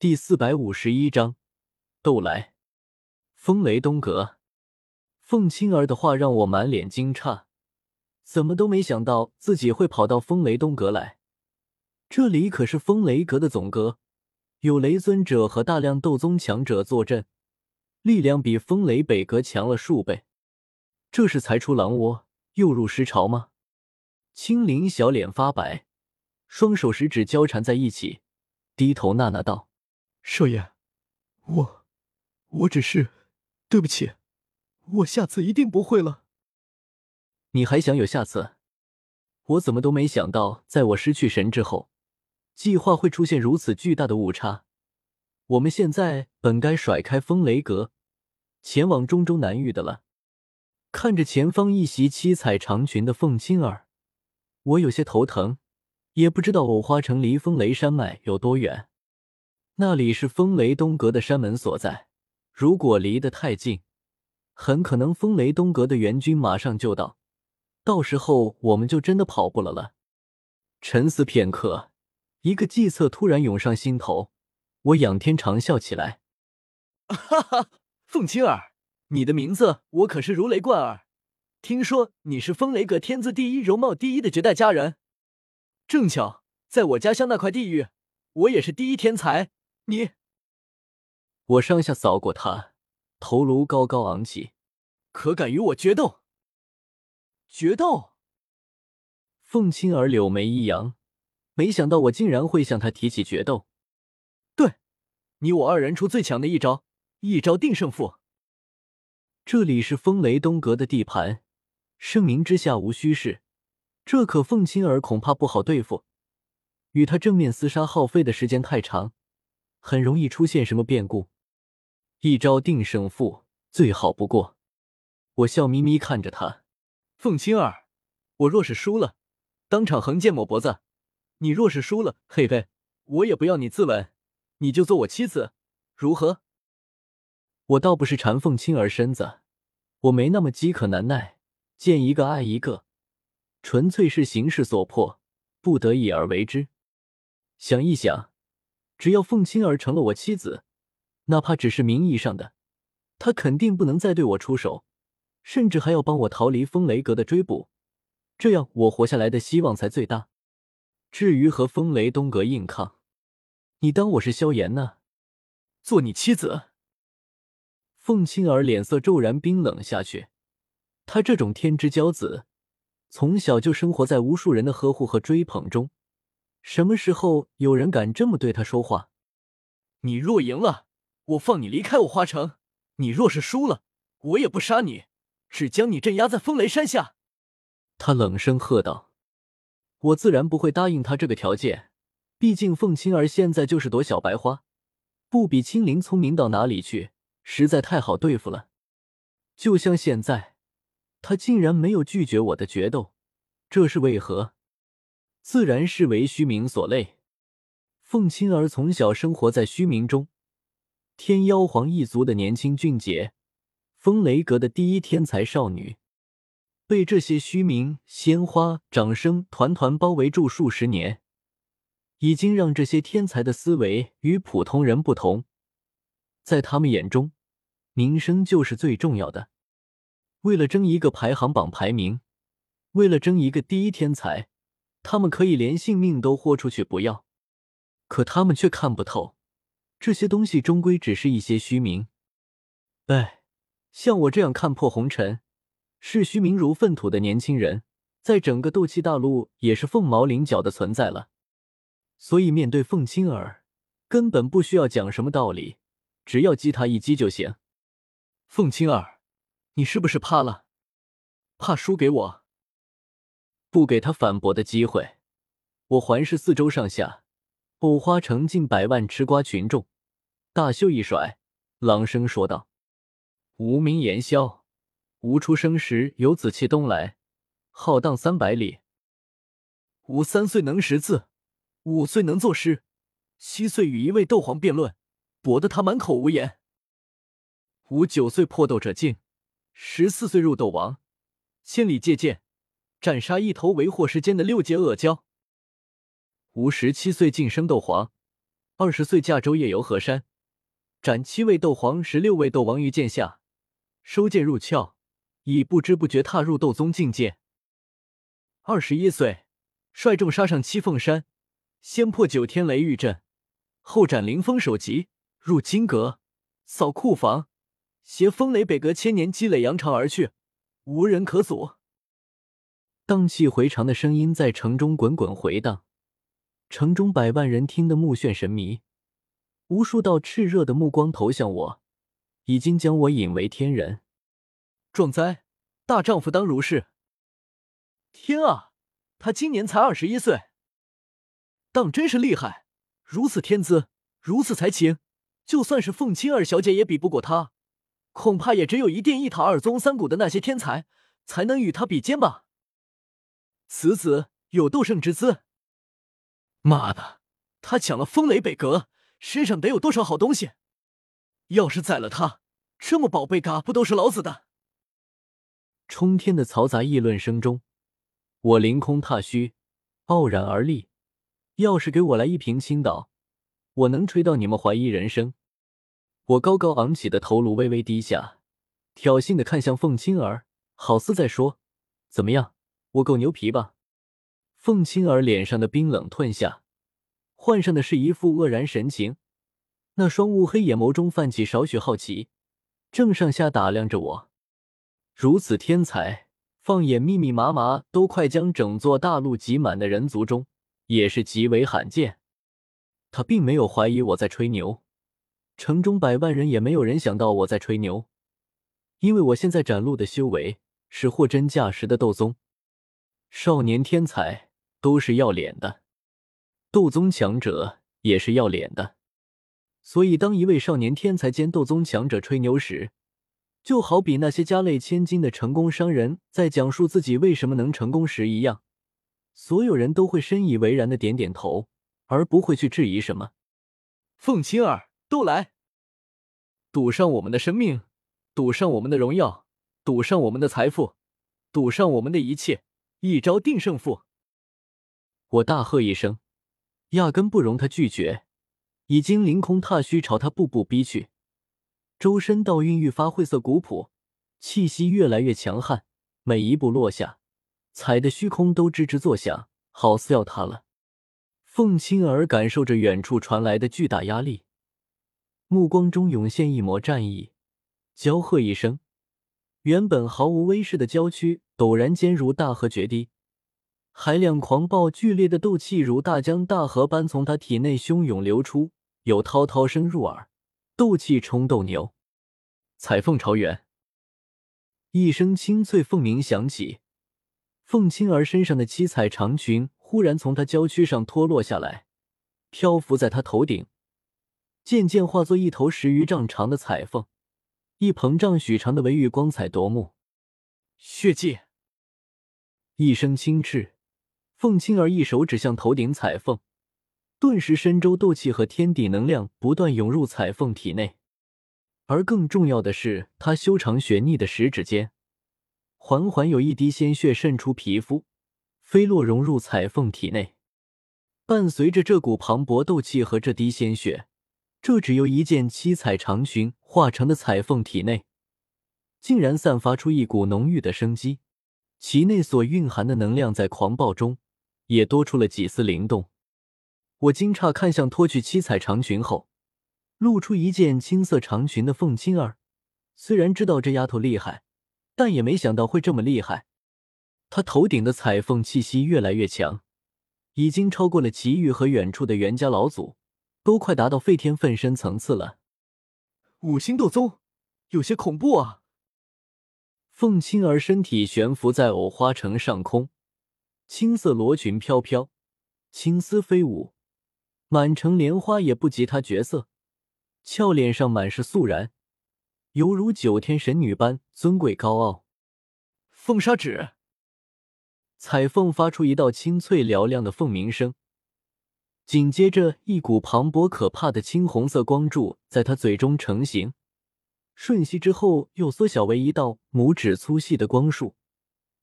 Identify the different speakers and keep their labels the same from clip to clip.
Speaker 1: 第四百五十一章，斗来，风雷东阁。凤青儿的话让我满脸惊诧，怎么都没想到自己会跑到风雷东阁来。这里可是风雷阁的总阁，有雷尊者和大量斗宗强者坐镇，力量比风雷北阁强了数倍。这是才出狼窝又入尸巢吗？青灵小脸发白，双手食指交缠在一起，低头呐呐道。
Speaker 2: 少爷，我，我只是，对不起，我下次一定不会了。
Speaker 1: 你还想有下次？我怎么都没想到，在我失去神之后，计划会出现如此巨大的误差。我们现在本该甩开风雷阁，前往中州南域的了。看着前方一袭七彩长裙的凤青儿，我有些头疼，也不知道藕花城离风雷山脉有多远。那里是风雷东阁的山门所在，如果离得太近，很可能风雷东阁的援军马上就到，到时候我们就真的跑不了了。沉思片刻，一个计策突然涌上心头，我仰天长笑起来：“
Speaker 2: 哈哈，凤青儿，你的名字我可是如雷贯耳。听说你是风雷阁天资第一、容貌第一的绝代佳人，正巧在我家乡那块地域，我也是第一天才。”你，
Speaker 1: 我上下扫过他，头颅高高昂起，
Speaker 2: 可敢与我决斗？决斗？
Speaker 1: 凤青儿柳眉一扬，没想到我竟然会向他提起决斗。
Speaker 2: 对，你我二人出最强的一招，一招定胜负。
Speaker 1: 这里是风雷东阁的地盘，盛名之下无虚事，这可凤青儿恐怕不好对付，与他正面厮杀耗费的时间太长。很容易出现什么变故，一招定胜负最好不过。我笑眯眯看着他，
Speaker 2: 凤青儿，我若是输了，当场横剑抹脖子；你若是输了，嘿嘿，我也不要你自刎，你就做我妻子，如何？
Speaker 1: 我倒不是馋凤青儿身子，我没那么饥渴难耐，见一个爱一个，纯粹是形势所迫，不得已而为之。想一想。只要凤青儿成了我妻子，哪怕只是名义上的，她肯定不能再对我出手，甚至还要帮我逃离风雷阁的追捕，这样我活下来的希望才最大。至于和风雷东阁硬抗，你当我是萧炎呢？
Speaker 2: 做你妻子？
Speaker 1: 凤青儿脸色骤然冰冷下去。她这种天之骄子，从小就生活在无数人的呵护和追捧中。什么时候有人敢这么对他说话？
Speaker 2: 你若赢了，我放你离开我花城；你若是输了，我也不杀你，只将你镇压在风雷山下。
Speaker 1: 他冷声喝道：“我自然不会答应他这个条件，毕竟凤青儿现在就是朵小白花，不比青灵聪明到哪里去，实在太好对付了。就像现在，他竟然没有拒绝我的决斗，这是为何？”自然是为虚名所累。凤青儿从小生活在虚名中，天妖皇一族的年轻俊杰，风雷阁的第一天才少女，被这些虚名、鲜花、掌声团团包围住数十年，已经让这些天才的思维与普通人不同。在他们眼中，名声就是最重要的。为了争一个排行榜排名，为了争一个第一天才。他们可以连性命都豁出去不要，可他们却看不透，这些东西终归只是一些虚名。哎，像我这样看破红尘、视虚名如粪土的年轻人，在整个斗气大陆也是凤毛麟角的存在了。所以面对凤青儿，根本不需要讲什么道理，只要击他一击就行。
Speaker 2: 凤青儿，你是不是怕了？怕输给我？
Speaker 1: 不给他反驳的机会，我环视四周上下，藕花城近百万吃瓜群众，大袖一甩，朗声说道：“无名言萧，吾出生时有紫气东来，浩荡三百里。
Speaker 2: 吾三岁能识字，五岁能作诗，七岁与一位斗皇辩论，博得他满口无言。吾九岁破斗者境，十四岁入斗王，千里借剑。”斩杀一头为祸世间的六阶恶蛟。
Speaker 1: 吾十七岁晋升斗皇，
Speaker 2: 二十岁驾舟夜游河山，斩七位斗皇，十六位斗王于剑下，收剑入鞘，已不知不觉踏入斗宗境界。二十一岁，率众杀上七凤山，先破九天雷狱阵，后斩凌风首级，入金阁，扫库房，携风雷北阁千年积累扬长而去，无人可阻。
Speaker 1: 荡气回肠的声音在城中滚滚回荡。城中百万人听得目眩神迷，无数道炽热的目光投向我，已经将我引为天人。
Speaker 2: 壮哉，大丈夫当如是！天啊，他今年才二十一岁，当真是厉害！如此天资，如此才情，就算是凤青儿小姐也比不过他。恐怕也只有一殿一塔二宗三谷的那些天才，才能与他比肩吧。此子有斗圣之姿。妈的，他抢了风雷北阁，身上得有多少好东西？要是宰了他，这么宝贝嘎不都是老子的？
Speaker 1: 冲天的嘈杂议论声中，我凌空踏虚，傲然而立。要是给我来一瓶青岛，我能吹到你们怀疑人生。我高高昂起的头颅微微低下，挑衅的看向凤青儿，好似在说：“怎么样，我够牛皮吧？”凤青儿脸上的冰冷褪下，换上的是一副愕然神情。那双乌黑眼眸中泛起少许好奇，正上下打量着我。如此天才，放眼密密麻麻都快将整座大陆挤满的人族中，也是极为罕见。他并没有怀疑我在吹牛，城中百万人也没有人想到我在吹牛，因为我现在展露的修为是货真价实的斗宗少年天才。都是要脸的，斗宗强者也是要脸的，所以当一位少年天才兼斗宗强者吹牛时，就好比那些家累千金的成功商人在讲述自己为什么能成功时一样，所有人都会深以为然的点点头，而不会去质疑什么。
Speaker 2: 凤青儿，都来，赌上我们的生命，赌上我们的荣耀，赌上我们的财富，赌上我们的一切，一招定胜负。
Speaker 1: 我大喝一声，压根不容他拒绝，已经凌空踏虚朝他步步逼去，周身道韵愈发晦涩古朴，气息越来越强悍，每一步落下，踩的虚空都吱吱作响，好似要塌了。凤青儿感受着远处传来的巨大压力，目光中涌现一抹战意，娇喝一声，原本毫无威势的娇躯陡然间如大河决堤。海量狂暴剧烈的斗气如大江大河般从他体内汹涌流出，有滔滔声入耳。斗气冲斗牛，彩凤朝元。一声清脆凤鸣响起，凤青儿身上的七彩长裙忽然从她娇躯上脱落下来，漂浮在她头顶，渐渐化作一头十余丈长的彩凤，一膨胀许长的尾羽光彩夺目。
Speaker 2: 血迹，
Speaker 1: 一声轻斥。凤青儿一手指向头顶彩凤，顿时深州斗气和天地能量不断涌入彩凤体内，而更重要的是，她修长雪腻的食指间，缓缓有一滴鲜血渗出皮肤，飞落融入彩凤体内。伴随着这股磅礴斗气和这滴鲜血，这只由一件七彩长裙化成的彩凤体内，竟然散发出一股浓郁的生机，其内所蕴含的能量在狂暴中。也多出了几丝灵动。我惊诧看向脱去七彩长裙后，露出一件青色长裙的凤青儿。虽然知道这丫头厉害，但也没想到会这么厉害。她头顶的彩凤气息越来越强，已经超过了祁煜和远处的袁家老祖，都快达到废天分身层次了。
Speaker 2: 五星斗宗，有些恐怖啊！
Speaker 1: 凤青儿身体悬浮在藕花城上空。青色罗裙飘飘，青丝飞舞，满城莲花也不及她绝色。俏脸上满是肃然，犹如九天神女般尊贵高傲。
Speaker 2: 凤杀指，
Speaker 1: 彩凤发出一道清脆嘹亮的凤鸣声，紧接着一股磅礴可怕的青红色光柱在她嘴中成型，瞬息之后又缩小为一道拇指粗细的光束。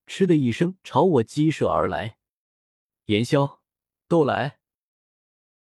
Speaker 1: 嗤的一声，朝我激射而来。
Speaker 2: 炎霄，都来！